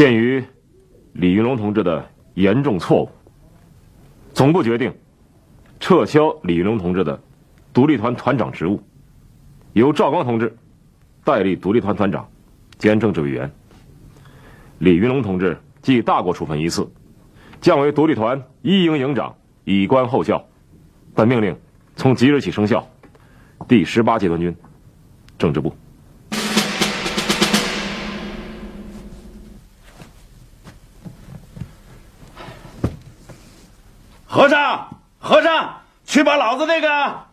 鉴于李云龙同志的严重错误，总部决定撤销李云龙同志的独立团团长职务，由赵刚同志代理独立团团长兼政治委员。李云龙同志记大过处分一次，降为独立团一营营长，以观后效。本命令从即日起生效。第十八集团军，政治部。去把老子那个。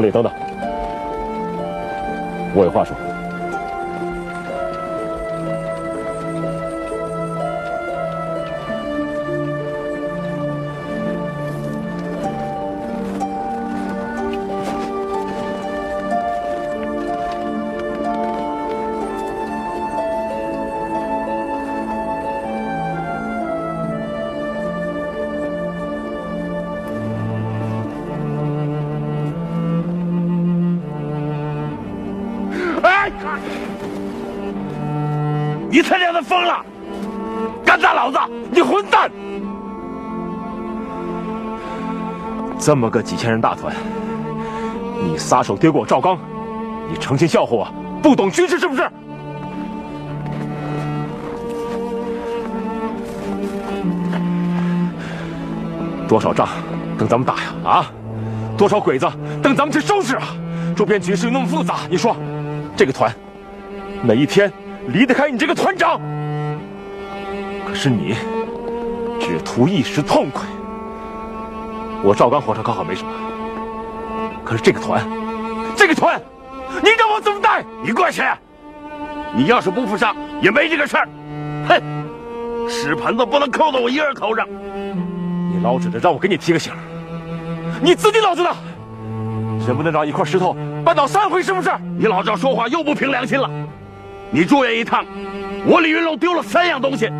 老李，等等，我有话说。这么个几千人大团，你撒手丢给我赵刚，你成心笑话我，不懂军事是不是？多少仗等咱们打呀？啊，多少鬼子等咱们去收拾啊？周边局势那么复杂，你说，这个团哪一天离得开你这个团长？可是你只图一时痛快。我赵刚火上刚好没什么，可是这个团，这个团，你让我怎么带？你过去！你要是不负伤，也没这个事儿。哼，屎盆子不能扣到我一人头上。你老指着让我给你提个醒，你自己脑子呢？人不能让一块石头绊倒三回，是不是？你老赵说话又不凭良心了。你住院一趟，我李云龙丢了三样东西：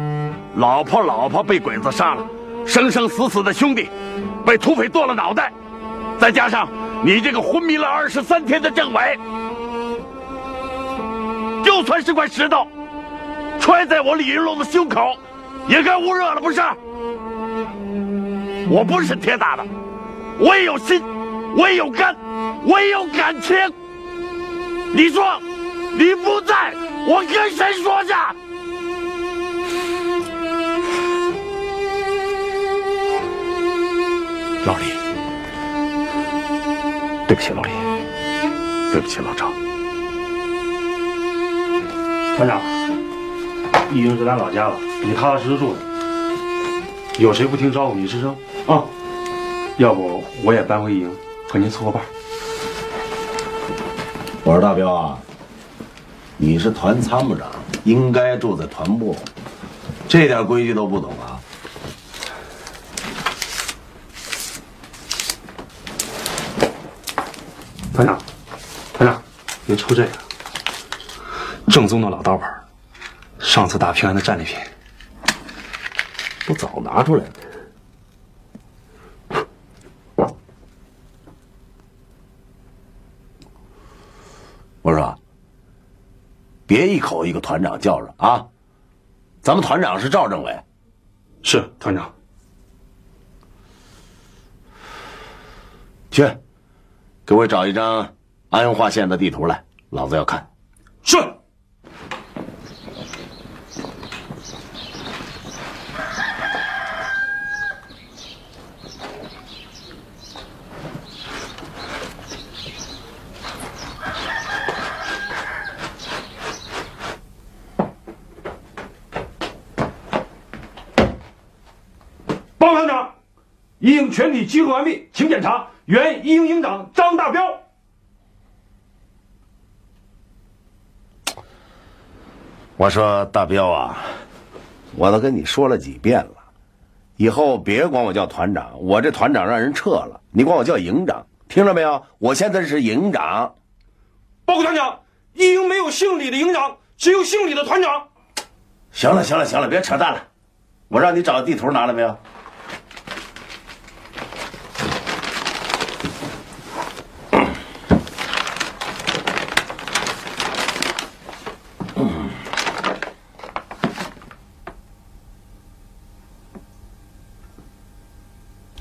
老婆老婆被鬼子杀了，生生死死的兄弟被土匪剁了脑袋，再加上你这个昏迷了二十三天的政委，就算是块石头，揣在我李云龙的胸口，也该捂热了，不是？我不是铁打的，我也有心，我也有肝，我也有感情。你说，你不在，我跟谁说去？老李，对不起，老李，对不起，老赵。团长，义营是咱老家了，你踏踏实实住着。有谁不听招呼，你吱声啊！要不我也搬回一营，和您凑个伴。我说大彪啊，你是团参谋长，应该住在团部，这点规矩都不懂啊？团长，团长，您抽这个，正宗的老刀牌，上次打平安的战利品，不早拿出来了？我说，别一口一个团长叫着啊！咱们团长是赵政委，是团长。去，给我找一张安化县的地图来，老子要看。是。报告团长，一营全体集合完毕，请检查。原一营营长张大彪。我说大彪啊，我都跟你说了几遍了，以后别管我叫团长，我这团长让人撤了，你管我叫营长，听着没有？我现在是营长。报告团长，一营没有姓李的营长，只有姓李的团长。行了，行了，行了，别扯淡了，我让你找地图拿了没有？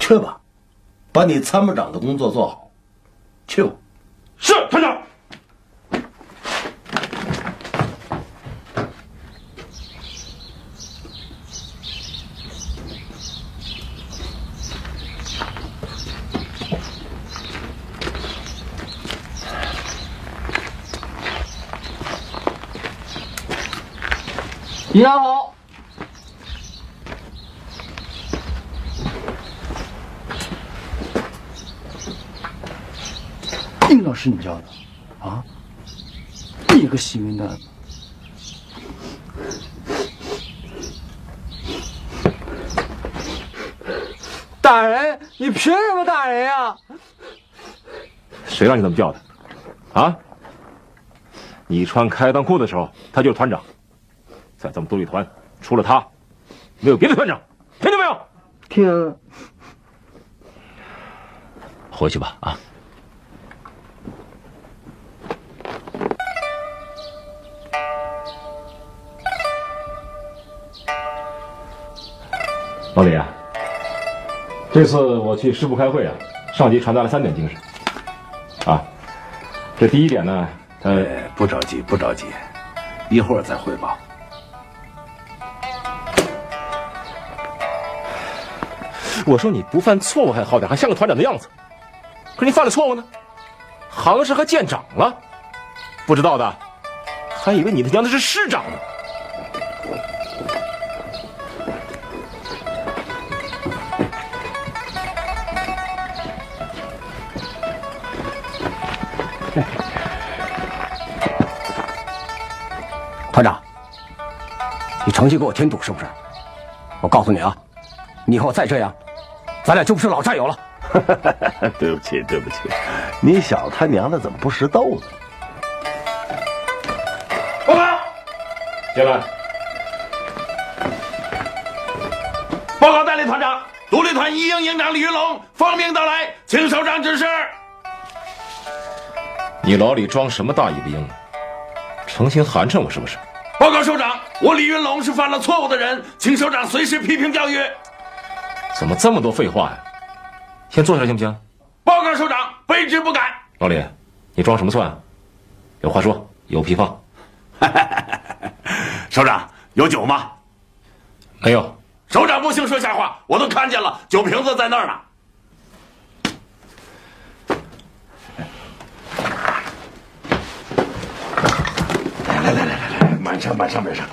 去吧，把你参谋长的工作做好。去吧。是团长。你好。营长是你叫的，啊？你个幸运蛋！打人，你凭什么打人呀？谁让你这么叫的？啊？你穿开裆裤的时候，他就是团长。在咱们独立团，除了他，没有别的团长，听见没有？听。回去吧，啊！老李啊，这次我去师部开会啊，上级传达了三点精神。啊，这第一点呢，呃，不着急，不着急，一会儿再汇报。我说你不犯错误还好点，还像个团长的样子。可你犯了错误呢，行是还见长了，不知道的，还以为你他娘的是师长呢。团长，你成心给我添堵是不是？我告诉你啊，你以后再这样，咱俩就不是老战友了。对不起，对不起，你小子他娘的怎么不识逗呢？报告，进来。报告代理团长，独立团一营营长李云龙奉命到来，请首长指示。你老李装什么大义不英啊？成心寒碜我是不是？报告首长，我李云龙是犯了错误的人，请首长随时批评教育。怎么这么多废话呀？先坐下来行不行？报告首长，卑职不敢。老李，你装什么蒜？有话说，有屁放。首长有酒吗？没有。首长不行说瞎话，我都看见了，酒瓶子在那儿呢。来来来满，上满上满上，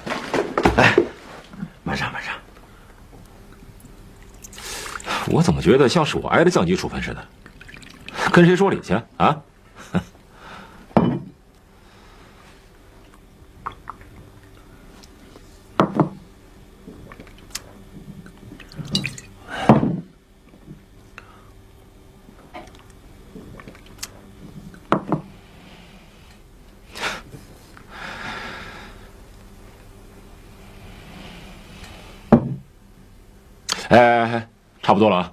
来，满上满上。我怎么觉得像是我挨了降级处分似的？跟谁说理去啊？哎，差不多了啊，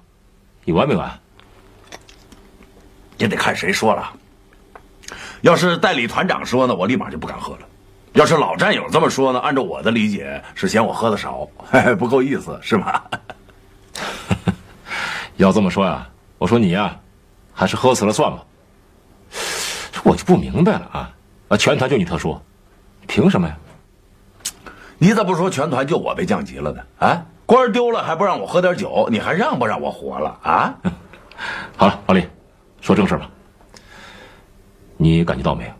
你完没完？也得看谁说了。要是代理团长说呢，我立马就不敢喝了；要是老战友这么说呢，按照我的理解是嫌我喝的少，不够意思，是吧？要这么说呀，我说你呀，还是喝死了算吧。我就不明白了啊！啊，全团就你特殊，凭什么呀？你咋不说全团就我被降级了呢？啊？官丢了还不让我喝点酒，你还让不让我活了啊？好了，王丽，说正事吧。你感觉到没有？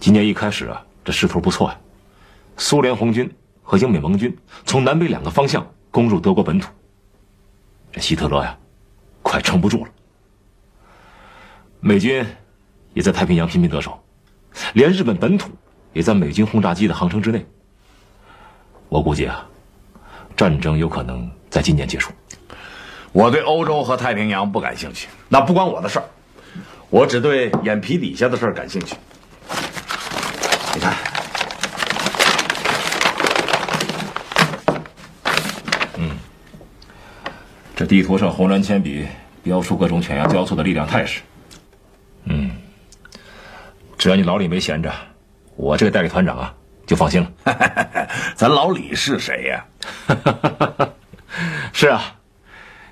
今年一开始啊，这势头不错呀。苏联红军和英美盟军从南北两个方向攻入德国本土，这希特勒呀，快撑不住了。美军也在太平洋频频得手，连日本本土也在美军轰炸机的航程之内。我估计啊。战争有可能在今年结束。我对欧洲和太平洋不感兴趣，那不关我的事儿。我只对眼皮底下的事儿感兴趣。你看，嗯，这地图上红蓝铅笔标出各种犬牙交错的力量态势。嗯，只要你老李没闲着，我这个代理团长啊。就放心了，咱老李是谁呀？哈哈哈哈哈是啊，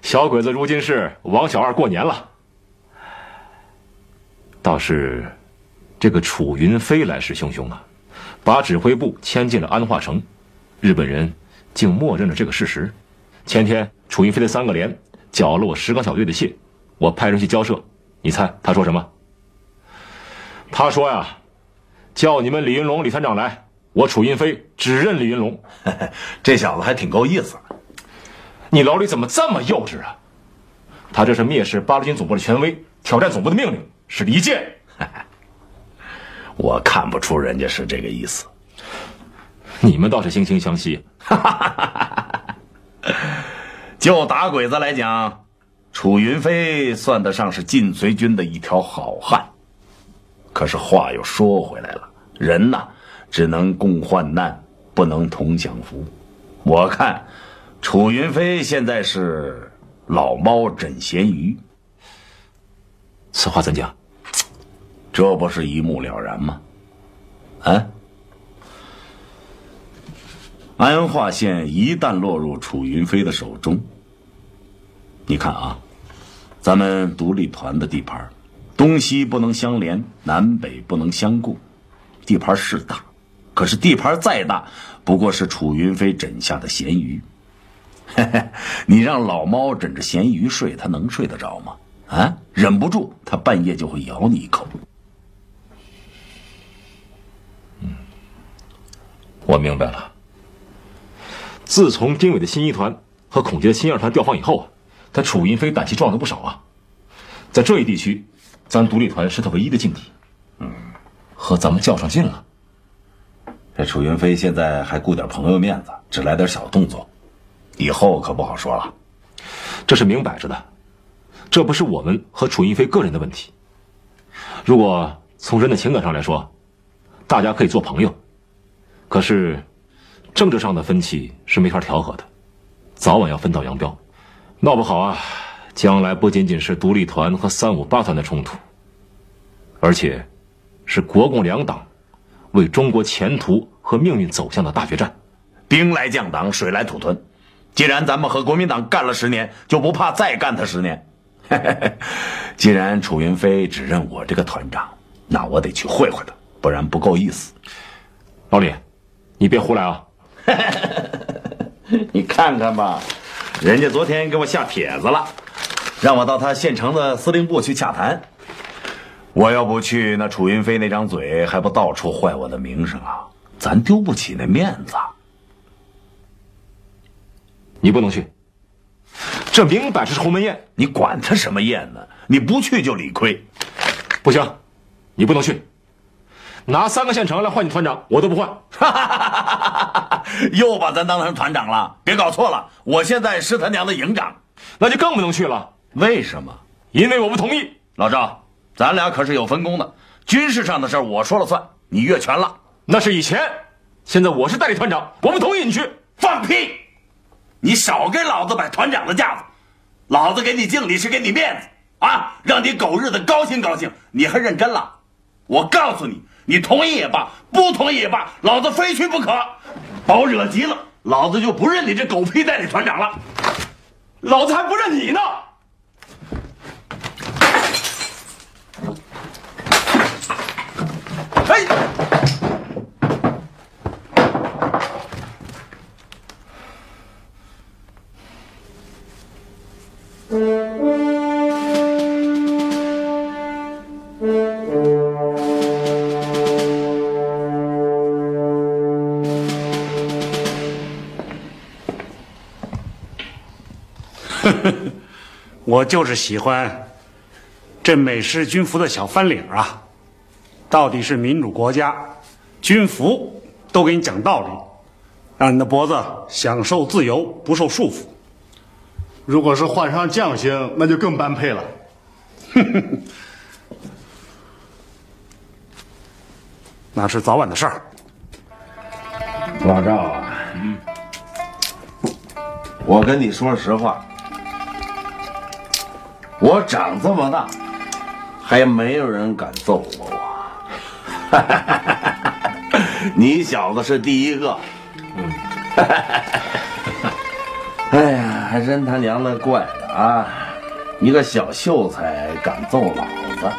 小鬼子如今是王小二过年了。倒是这个楚云飞来势汹汹啊，把指挥部迁进了安化城，日本人竟默认了这个事实。前天楚云飞的三个连缴了我石岗小队的信，我派人去交涉，你猜他说什么？他说呀，叫你们李云龙李团长来。我楚云飞只认李云龙，这小子还挺够意思。你老李怎么这么幼稚啊？他这是蔑视八路军总部的权威，挑战总部的命令，是离间。我看不出人家是这个意思。你们倒是惺惺相惜。就打鬼子来讲，楚云飞算得上是晋绥军的一条好汉。可是话又说回来了，人呐。只能共患难，不能同享福。我看，楚云飞现在是老猫枕咸鱼。此话怎讲？这不是一目了然吗？啊！安化县一旦落入楚云飞的手中，你看啊，咱们独立团的地盘，东西不能相连，南北不能相顾，地盘是大。可是地盘再大，不过是楚云飞枕下的咸鱼。你让老猫枕着咸鱼睡，它能睡得着吗？啊，忍不住，它半夜就会咬你一口。嗯，我明白了。自从丁伟的新一团和孔杰的新二团调防以后啊，他楚云飞胆气壮了不少啊。在这一地区，咱独立团是他唯一的劲敌。嗯，和咱们较上劲了。这楚云飞现在还顾点朋友面子，只来点小动作，以后可不好说了。这是明摆着的，这不是我们和楚云飞个人的问题。如果从人的情感上来说，大家可以做朋友，可是政治上的分歧是没法调和的，早晚要分道扬镳，闹不好啊，将来不仅仅是独立团和三五八团的冲突，而且是国共两党。为中国前途和命运走向的大决战，兵来将挡，水来土屯。既然咱们和国民党干了十年，就不怕再干他十年。既然楚云飞只认我这个团长，那我得去会会他，不然不够意思。老李，你别胡来啊！你看看吧，人家昨天给我下帖子了，让我到他县城的司令部去洽谈。我要不去，那楚云飞那张嘴还不到处坏我的名声啊？咱丢不起那面子。你不能去，这明摆着是鸿门宴，你管他什么宴呢？你不去就理亏。不行，你不能去。拿三个县城来换你团长，我都不换。又把咱当成团长了？别搞错了，我现在是他娘的营长，那就更不能去了。为什么？因为我不同意。老赵，咱俩可是有分工的，军事上的事儿我说了算，你越权了。那是以前，现在我是代理团长，我不同意你去。放屁！你少给老子摆团长的架子，老子给你敬礼是给你面子啊，让你狗日的高兴高兴，你还认真了？我告诉你，你同意也罢，不同意也罢，老子非去不可。把我惹急了，老子就不认你这狗屁代理团长了。老子还不认你呢！哎！我就是喜欢这美式军服的小翻领啊！到底是民主国家，军服都给你讲道理，让你的脖子享受自由，不受束缚。如果是换上将星，那就更般配了。那是早晚的事儿。老赵啊，我跟你说实话，我长这么大，还没有人敢揍过我。哈哈哈哈哈你小子是第一个。嗯 哎呀，还真他娘的怪了啊！一个小秀才敢揍老子，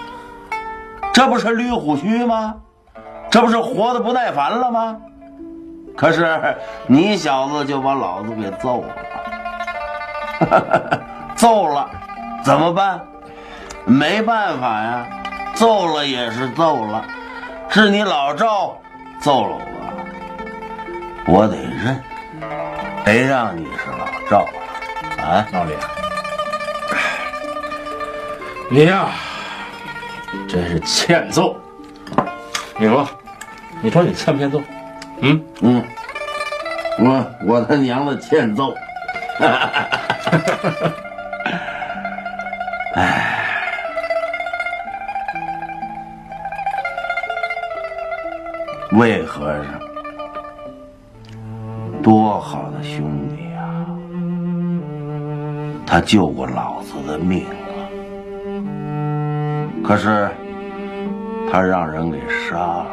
这不是绿虎须吗？这不是活的不耐烦了吗？可是你小子就把老子给揍了，揍了，怎么办？没办法呀，揍了也是揍了，是你老赵揍了我，我得认，谁让你是老赵啊，老李，你呀，真是欠揍。你说，你说你欠不欠揍？嗯嗯，我我他娘的欠揍！魏和尚，多好的兄弟呀！他救过老子的命啊，可是他让人给杀了。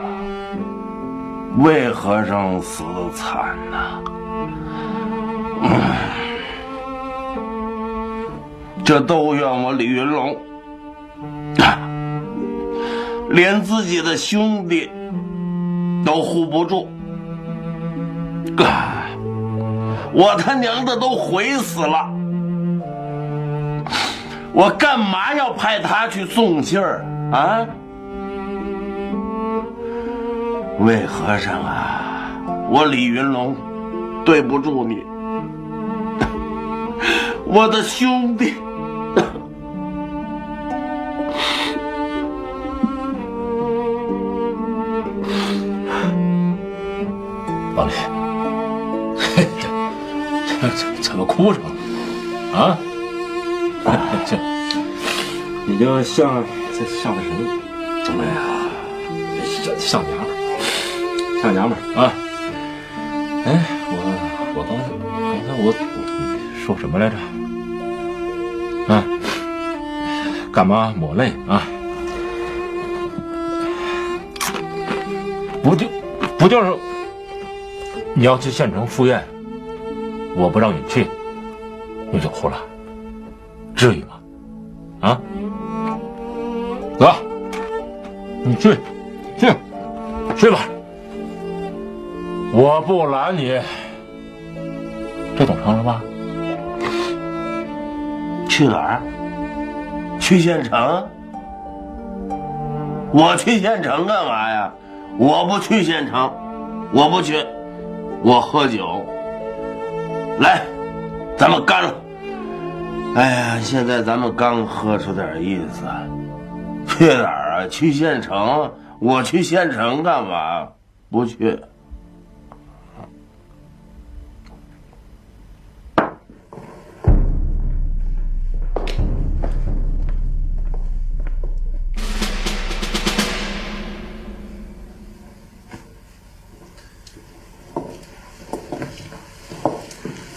魏和尚死惨呐！这都怨我李云龙，连自己的兄弟都护不住，我他娘的都悔死了！我干嘛要派他去送信儿啊？魏和尚啊，我李云龙对不住你，我的兄弟。哭上了？啊？这你就像这像个什么？哎呀，像像娘们儿，像娘们儿啊！哎，我我刚才刚才我我说什么来着？啊，干嘛抹泪啊？不就不就是你要去县城赴宴，我不让你去，你就哭了，至于吗？啊，走，你去，去，去吧。我不拦你，这总成了吧？去哪儿？去县城？我去县城干嘛呀？我不去县城，我不去，我喝酒。来，咱们干了！哎呀，现在咱们刚喝出点意思。去哪儿啊？去县城？我去县城干嘛？不去。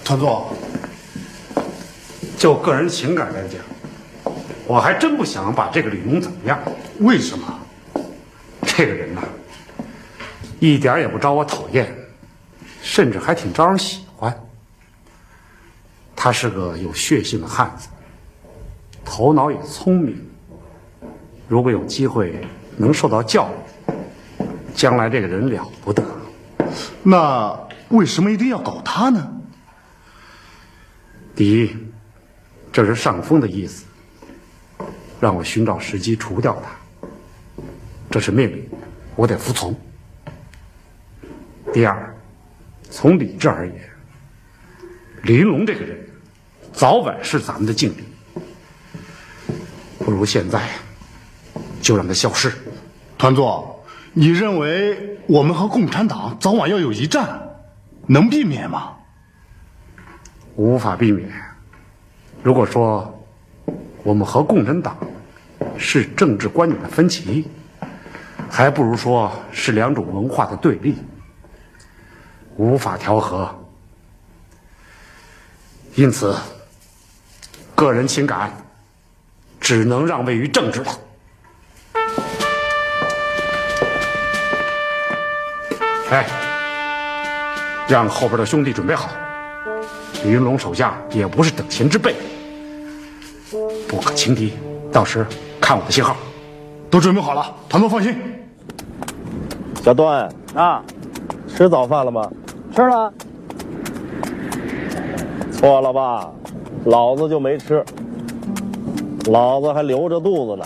团座，就个人情感来讲，我还真不想把这个李龙怎么样。为什么？这个人呐，一点也不招我讨厌，甚至还挺招人喜欢。他是个有血性的汉子，头脑也聪明。如果有机会能受到教育，将来这个人了不得。那为什么一定要搞他呢？第一，这是上峰的意思，让我寻找时机除掉他。这是命令，我得服从。第二，从理智而言，李云龙这个人，早晚是咱们的劲敌，不如现在就让他消失。团座，你认为我们和共产党早晚要有一战，能避免吗？无法避免。如果说我们和共产党是政治观点的分歧，还不如说是两种文化的对立，无法调和。因此，个人情感只能让位于政治了。哎，让后边的兄弟准备好。李云龙手下也不是等闲之辈，不可轻敌。到时看我的信号，都准备好了。团座放心。小段啊，吃早饭了吗？吃了。错了吧？老子就没吃，老子还留着肚子呢。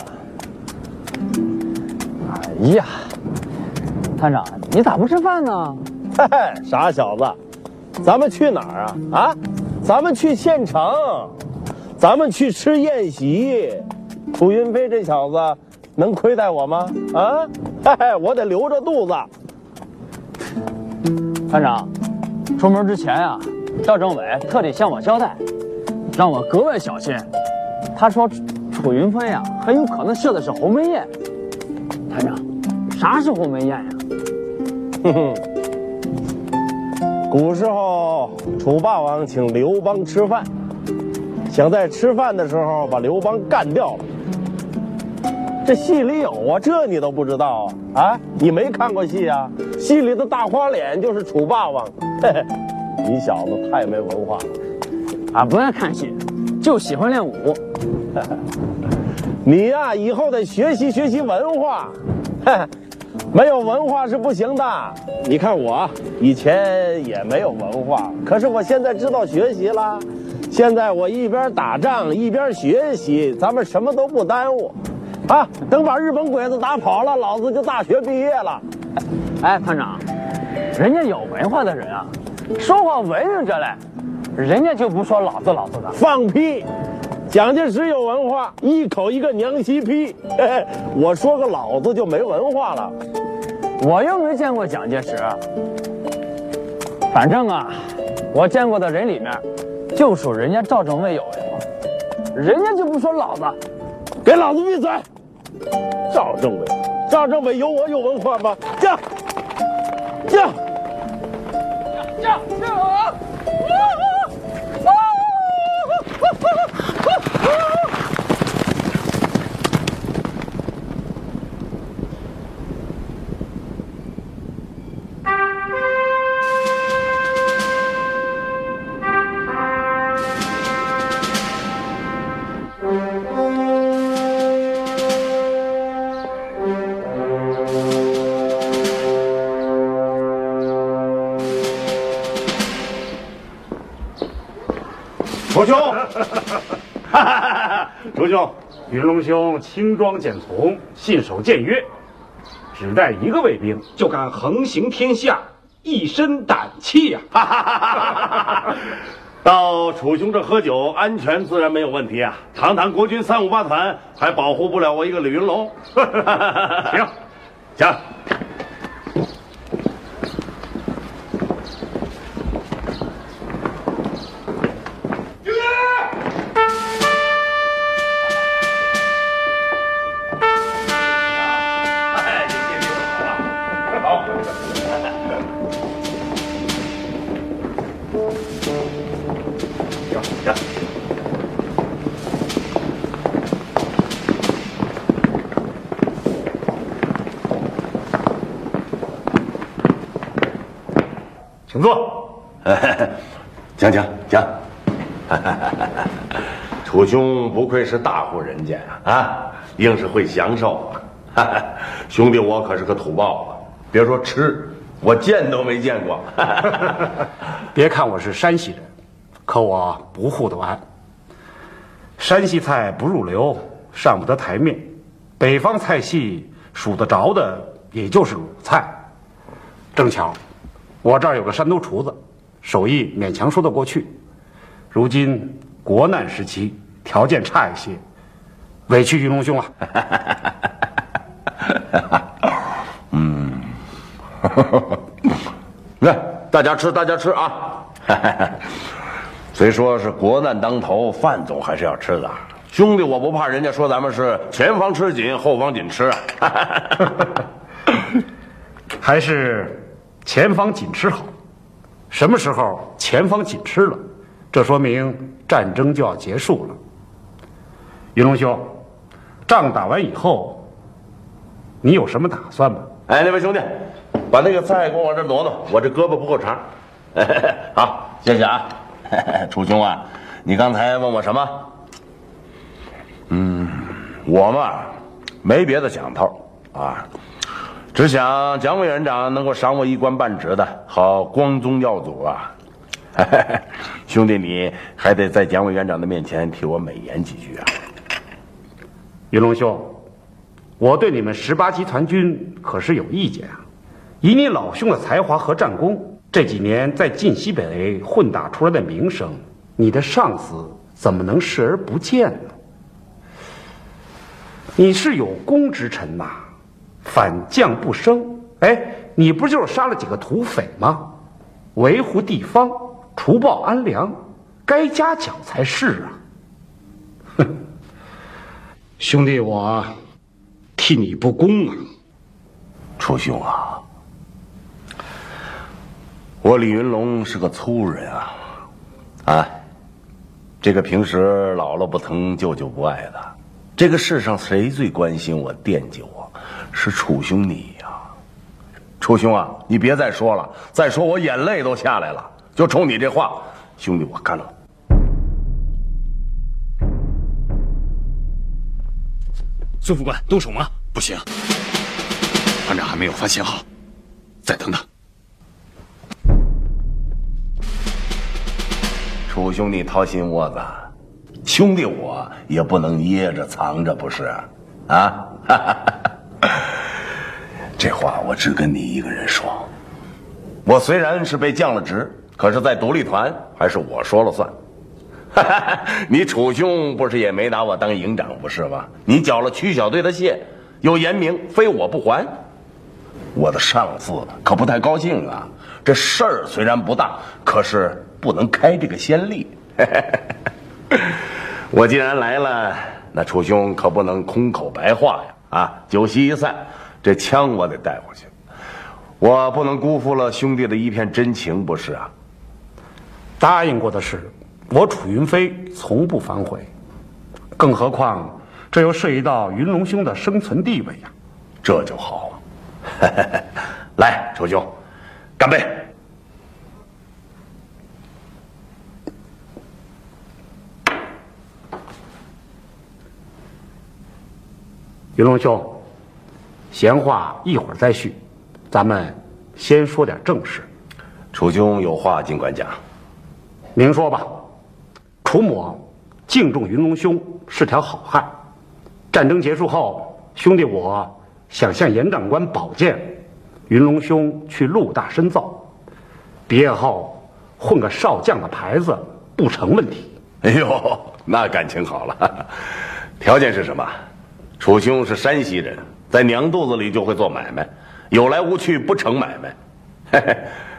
哎呀，探长，你咋不吃饭呢？嘿嘿，傻小子。咱们去哪儿啊？啊，咱们去县城，咱们去吃宴席。楚云飞这小子能亏待我吗？啊，嘿 嘿，我得留着肚子。团长，出门之前啊，赵政委特地向我交代，让我格外小心。他说，楚云飞呀，很有可能设的是鸿门宴。团长，啥是鸿门宴呀？哼哼。古时候，楚霸王请刘邦吃饭，想在吃饭的时候把刘邦干掉了。这戏里有啊，这你都不知道啊？啊，你没看过戏啊？戏里的大花脸就是楚霸王。嘿嘿，你小子太没文化了。俺不爱看戏，就喜欢练武。你呀，以后得学习学习文化。嘿嘿。没有文化是不行的。你看我以前也没有文化，可是我现在知道学习了。现在我一边打仗一边学习，咱们什么都不耽误。啊，等把日本鬼子打跑了，老子就大学毕业了。哎，团长，人家有文化的人啊，说话文人着嘞，人家就不说老子老子的。放屁！蒋介石有文化，一口一个娘西屁。我说个老子就没文化了，我又没见过蒋介石。反正啊，我见过的人里面，就属人家赵政委有文化，人家就不说老子，给老子闭嘴！赵政委，赵政委有我有文化吗？驾，驾，驾，驾啊！楚兄，云龙兄轻装简从，信守谏约，只带一个卫兵就敢横行天下，一身胆气呀！到楚兄这喝酒，安全自然没有问题啊。堂堂国军三五八团，还保护不了我一个李云龙？行，行。讲讲讲，楚兄不愧是大户人家呀，啊，硬是会享受。兄弟，我可是个土包子，别说吃，我见都没见过。别看我是山西人，可我不护得完。山西菜不入流，上不得台面；北方菜系数得着的，也就是鲁菜。正巧，我这儿有个山东厨子，手艺勉强说得过去。如今国难时期，条件差一些，委屈云龙兄了。嗯，来，大家吃，大家吃啊！虽说是国难当头，饭总还是要吃的。兄弟，我不怕人家说咱们是前方吃紧，后方紧吃啊。还是前方紧吃好。什么时候前方紧吃了，这说明战争就要结束了。云龙兄，仗打完以后，你有什么打算吗？哎，那位兄弟，把那个菜给我往这挪挪，我这胳膊不够长。好，谢谢啊。楚兄啊，你刚才问我什么？嗯，我嘛，没别的想头啊，只想蒋委员长能够赏我一官半职的，好光宗耀祖啊。兄弟，你还得在蒋委员长的面前替我美言几句啊。云龙兄，我对你们十八集团军可是有意见啊。以你老兄的才华和战功。这几年在晋西北混打出来的名声，你的上司怎么能视而不见呢？你是有功之臣呐，反将不生。哎，你不就是杀了几个土匪吗？维护地方，除暴安良，该嘉奖才是啊！哼，兄弟，我替你不公啊，楚兄啊！我李云龙是个粗人啊，啊，这个平时姥姥不疼，舅舅不爱的，这个世上谁最关心我、惦记我，是楚兄你呀。楚兄啊，你别再说了，再说我眼泪都下来了。就冲你这话，兄弟，我干了。孙副官，动手吗？不行，团长还没有发信号，再等等。楚兄，你掏心窝子，兄弟我也不能掖着藏着，不是？啊，这话我只跟你一个人说。我虽然是被降了职，可是在独立团还是我说了算。你楚兄不是也没拿我当营长，不是吗？你缴了区小队的械，又严明非我不还，我的上司可不太高兴啊。这事儿虽然不大，可是。不能开这个先例。我既然来了，那楚兄可不能空口白话呀！啊，酒席一散，这枪我得带回去，我不能辜负了兄弟的一片真情，不是啊？答应过的事，我楚云飞从不反悔。更何况，这又涉及到云龙兄的生存地位呀。这就好。来，楚兄，干杯！云龙兄，闲话一会儿再叙，咱们先说点正事。楚兄有话尽管讲。明说吧。楚某敬重云龙兄是条好汉。战争结束后，兄弟我想向严长官保荐云龙兄去陆大深造，毕业后混个少将的牌子不成问题。哎呦，那感情好了。条件是什么？楚兄是山西人，在娘肚子里就会做买卖，有来无去不成买卖。嘿嘿，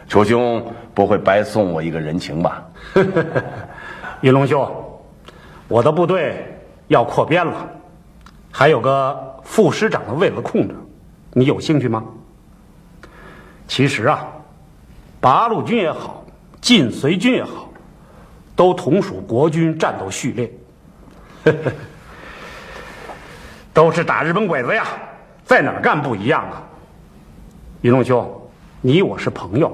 楚兄不会白送我一个人情吧？云龙兄，我的部队要扩编了，还有个副师长的位子空着，你有兴趣吗？其实啊，八路军也好，晋绥军也好，都同属国军战斗序列，都是打日本鬼子呀，在哪儿干不一样啊？云龙兄，你我是朋友，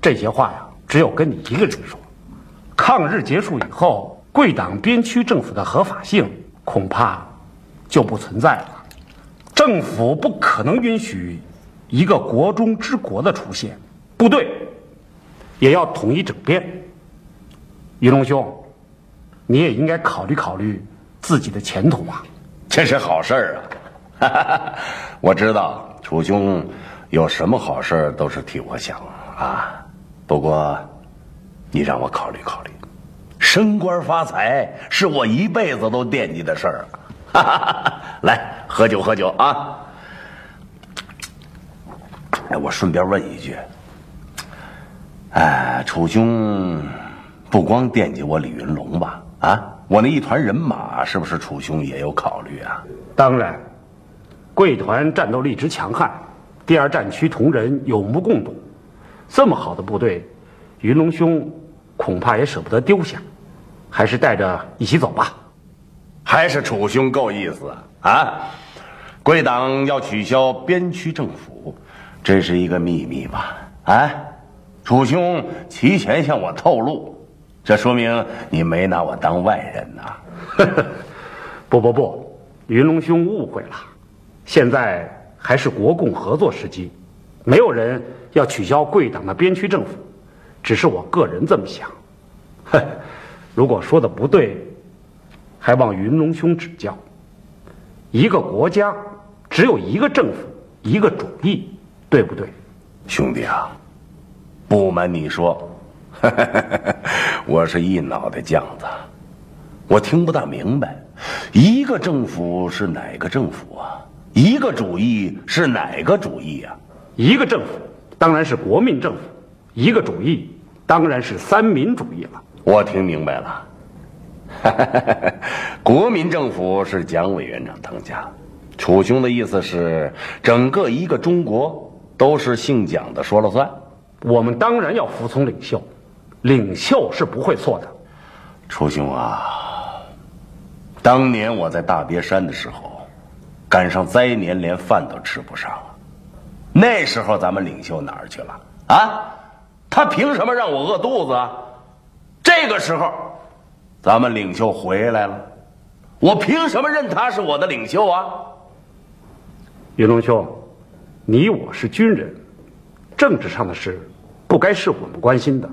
这些话呀，只有跟你一个人说。抗日结束以后，贵党边区政府的合法性恐怕就不存在了。政府不可能允许一个国中之国的出现，部队也要统一整编。云龙兄，你也应该考虑考虑自己的前途啊！这是好事儿啊！我知道楚兄有什么好事都是替我想啊。不过，你让我考虑考虑，升官发财是我一辈子都惦记的事儿啊！来，喝酒喝酒啊！哎，我顺便问一句，哎，楚兄不光惦记我李云龙吧？啊，我那一团人马是不是楚兄也有考虑啊？当然，贵团战斗力之强悍，第二战区同仁有目共睹，这么好的部队，云龙兄恐怕也舍不得丢下，还是带着一起走吧。还是楚兄够意思啊！贵党要取消边区政府，这是一个秘密吧？啊，楚兄提前向我透露，这说明你没拿我当外人呐。不不不，云龙兄误会了，现在还是国共合作时机，没有人要取消贵党的边区政府，只是我个人这么想。哼，如果说的不对，还望云龙兄指教。一个国家只有一个政府，一个主义，对不对？兄弟啊，不瞒你说，我是一脑袋浆子，我听不大明白，一个政府是哪个政府啊？一个主义是哪个主义啊？一个政府当然是国民政府，一个主义当然是三民主义了。我听明白了，国民政府是蒋委员长当家，楚兄的意思是，整个一个中国都是姓蒋的说了算。我们当然要服从领袖，领袖是不会错的。楚兄啊，当年我在大别山的时候，赶上灾年，连饭都吃不上了。那时候咱们领袖哪儿去了啊？他凭什么让我饿肚子啊？这个时候，咱们领袖回来了，我凭什么认他是我的领袖啊？云龙兄，你我是军人，政治上的事不该是我们关心的，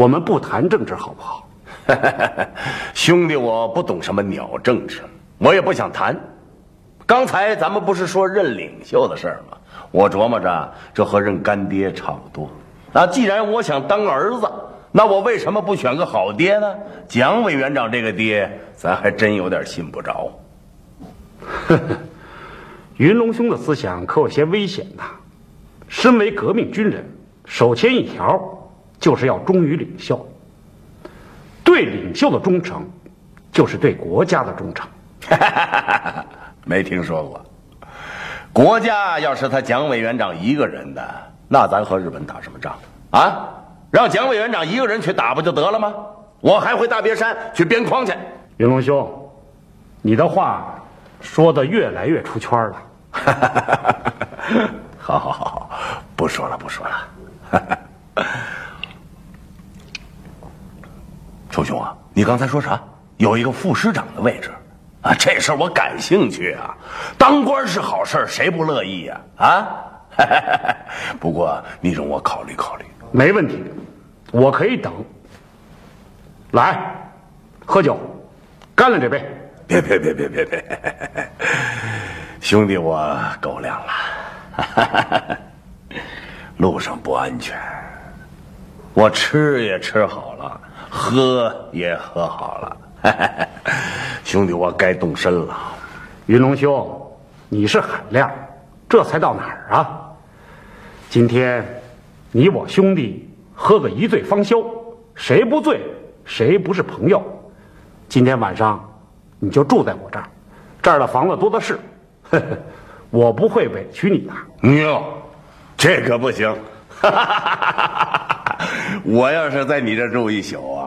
我们不谈政治好不好？兄弟，我不懂什么鸟政治，我也不想谈。刚才咱们不是说认领袖的事儿吗？我琢磨着，这和认干爹差不多。那既然我想当儿子，那我为什么不选个好爹呢？蒋委员长这个爹，咱还真有点信不着。云龙兄的思想可有些危险呐。身为革命军人，首先一条就是要忠于领袖。对领袖的忠诚，就是对国家的忠诚。没听说过。国家要是他蒋委员长一个人的，那咱和日本打什么仗啊？让蒋委员长一个人去打不就得了吗？我还回大别山去编筐去。云龙兄，你的话说的越来越出圈了。好好好，不说了不说了。楚兄啊，你刚才说啥？有一个副师长的位置，啊，这事儿我感兴趣啊。当官是好事谁不乐意呀？啊，不过你容我考虑考虑。没问题，我可以等。来，喝酒，干了这杯。别别别别别别，兄弟，我够量了。路上不安全，我吃也吃好了，喝也喝好了。兄弟，我该动身了。云龙兄，你是海量，这才到哪儿啊？今天你我兄弟喝个一醉方休，谁不醉，谁不是朋友？今天晚上你就住在我这儿，这儿的房子多的是，我不会委屈你的。哟，这可不行！我要是在你这住一宿啊，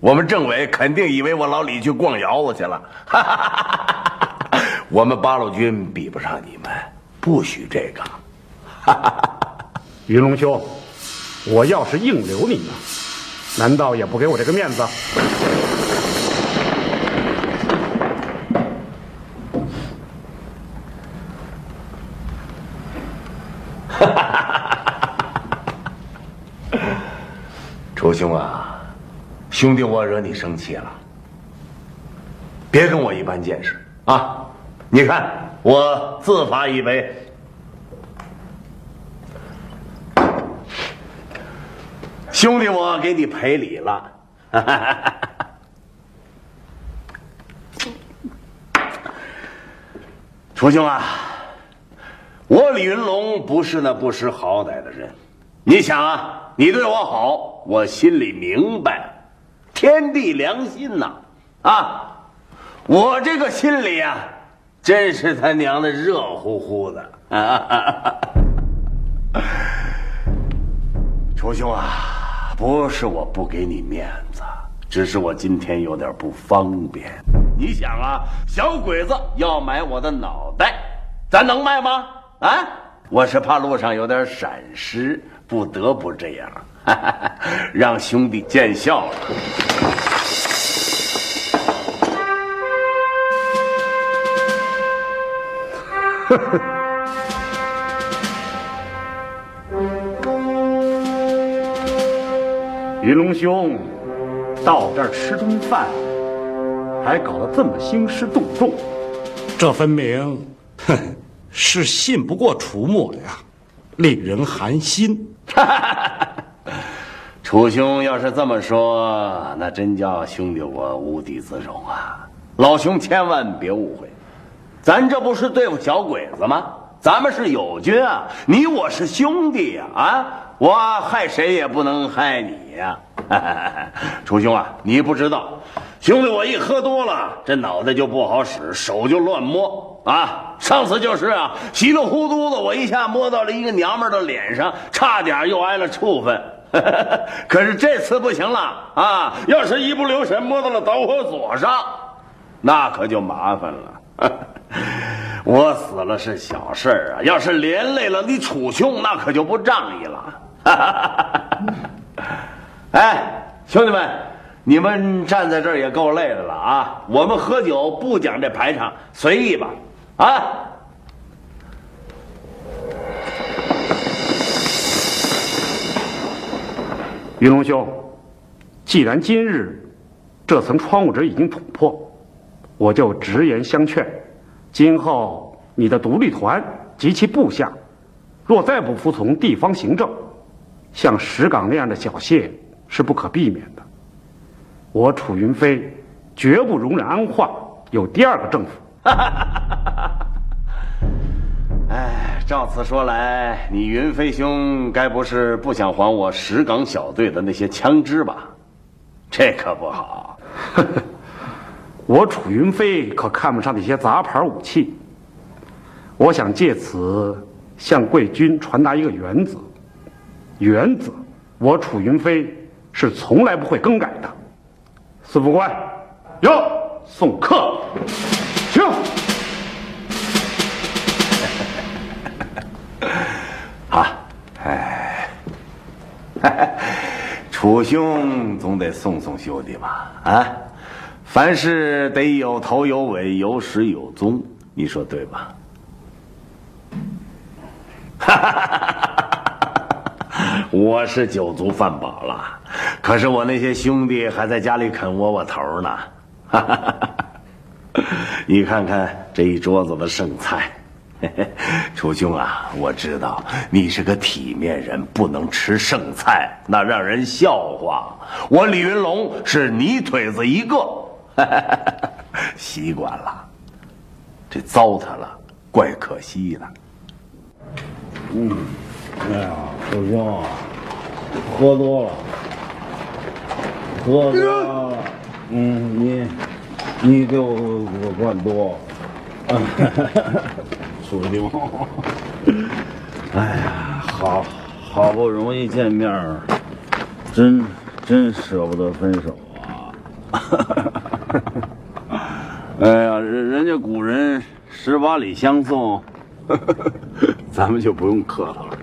我们政委肯定以为我老李去逛窑子去了。我们八路军比不上你们，不许这个。云龙兄，我要是硬留你呢，难道也不给我这个面子？楚兄啊，兄弟，我惹你生气了，别跟我一般见识啊！你看，我自罚一杯。兄弟，我给你赔礼了。楚兄啊，我李云龙不是那不识好歹的人。你想啊，你对我好，我心里明白，天地良心呐！啊，我这个心里啊，真是他娘的热乎乎的啊。楚兄啊，不是我不给你面子，只是我今天有点不方便。你想啊，小鬼子要买我的脑袋，咱能卖吗？啊，我是怕路上有点闪失。不得不这样，哈 哈让兄弟见笑了。云龙兄，到这儿吃顿饭，还搞得这么兴师动众，这分明，哼，是信不过楚墨呀，令人寒心。楚兄要是这么说，那真叫兄弟我无地自容啊！老兄千万别误会，咱这不是对付小鬼子吗？咱们是友军啊，你我是兄弟呀！啊，我害谁也不能害你呀！楚兄啊，你不知道，兄弟我一喝多了，这脑袋就不好使，手就乱摸啊！上次就是啊，稀里糊涂的，我一下摸到了一个娘们的脸上，差点又挨了处分。可是这次不行了啊！要是一不留神摸到了导火索上，那可就麻烦了。我死了是小事儿啊，要是连累了你楚兄，那可就不仗义了。哎，兄弟们，你们站在这儿也够累的了啊！我们喝酒不讲这排场，随意吧。啊！云龙兄，既然今日这层窗户纸已经捅破，我就直言相劝：今后你的独立团及其部下，若再不服从地方行政，像石岗那样的小谢是不可避免的。我楚云飞绝不容忍安化有第二个政府。哎，照此说来，你云飞兄该不是不想还我石岗小队的那些枪支吧？这可不好。我楚云飞可看不上那些杂牌武器。我想借此向贵军传达一个原则：原则，我楚云飞是从来不会更改的。司副官，哟，送客，请。好，哎，楚兄总得送送兄弟吧？啊，凡事得有头有尾，有始有终，你说对吧？哈哈哈哈我是酒足饭饱了，可是我那些兄弟还在家里啃窝窝头呢。你看看这一桌子的剩菜，楚兄啊，我知道你是个体面人，不能吃剩菜，那让人笑话。我李云龙是泥腿子一个，习惯了，这糟蹋了，怪可惜的。嗯，哎呀，楚兄，喝多了，喝多了，嗯，你。你给我我灌多，楚兄，哎呀，好好不容易见面，真真舍不得分手啊！哎呀，人人家古人十八里相送，咱们就不用客套了，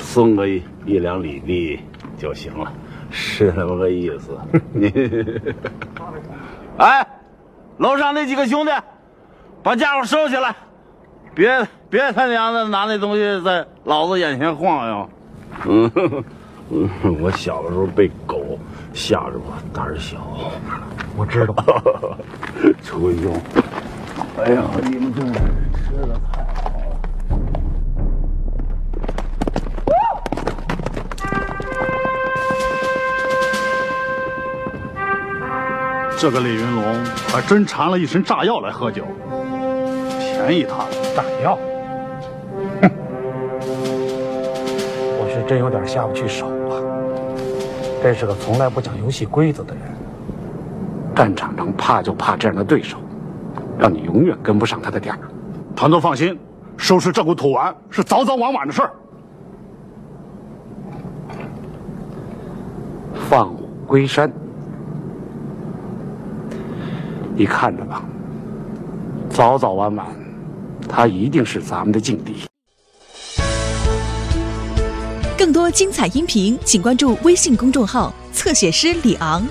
送个一一两里地就行了，是那么个意思。你，哎。楼上那几个兄弟，把家伙收起来，别别他娘的拿那东西在老子眼前晃悠。嗯，我小的时候被狗吓着过，胆小。我知道。楚兄，哎呀，你们这吃的太这个李云龙。还真缠了一身炸药来喝酒，便宜他了。炸药？哼！我是真有点下不去手啊。这是个从来不讲游戏规则的人，战场上怕就怕这样的对手，让你永远跟不上他的点儿。团座放心，收拾这股土丸是早早晚晚的事儿。放虎归山。你看着吧，早早晚晚，他一定是咱们的劲敌。更多精彩音频，请关注微信公众号“侧写师李昂”。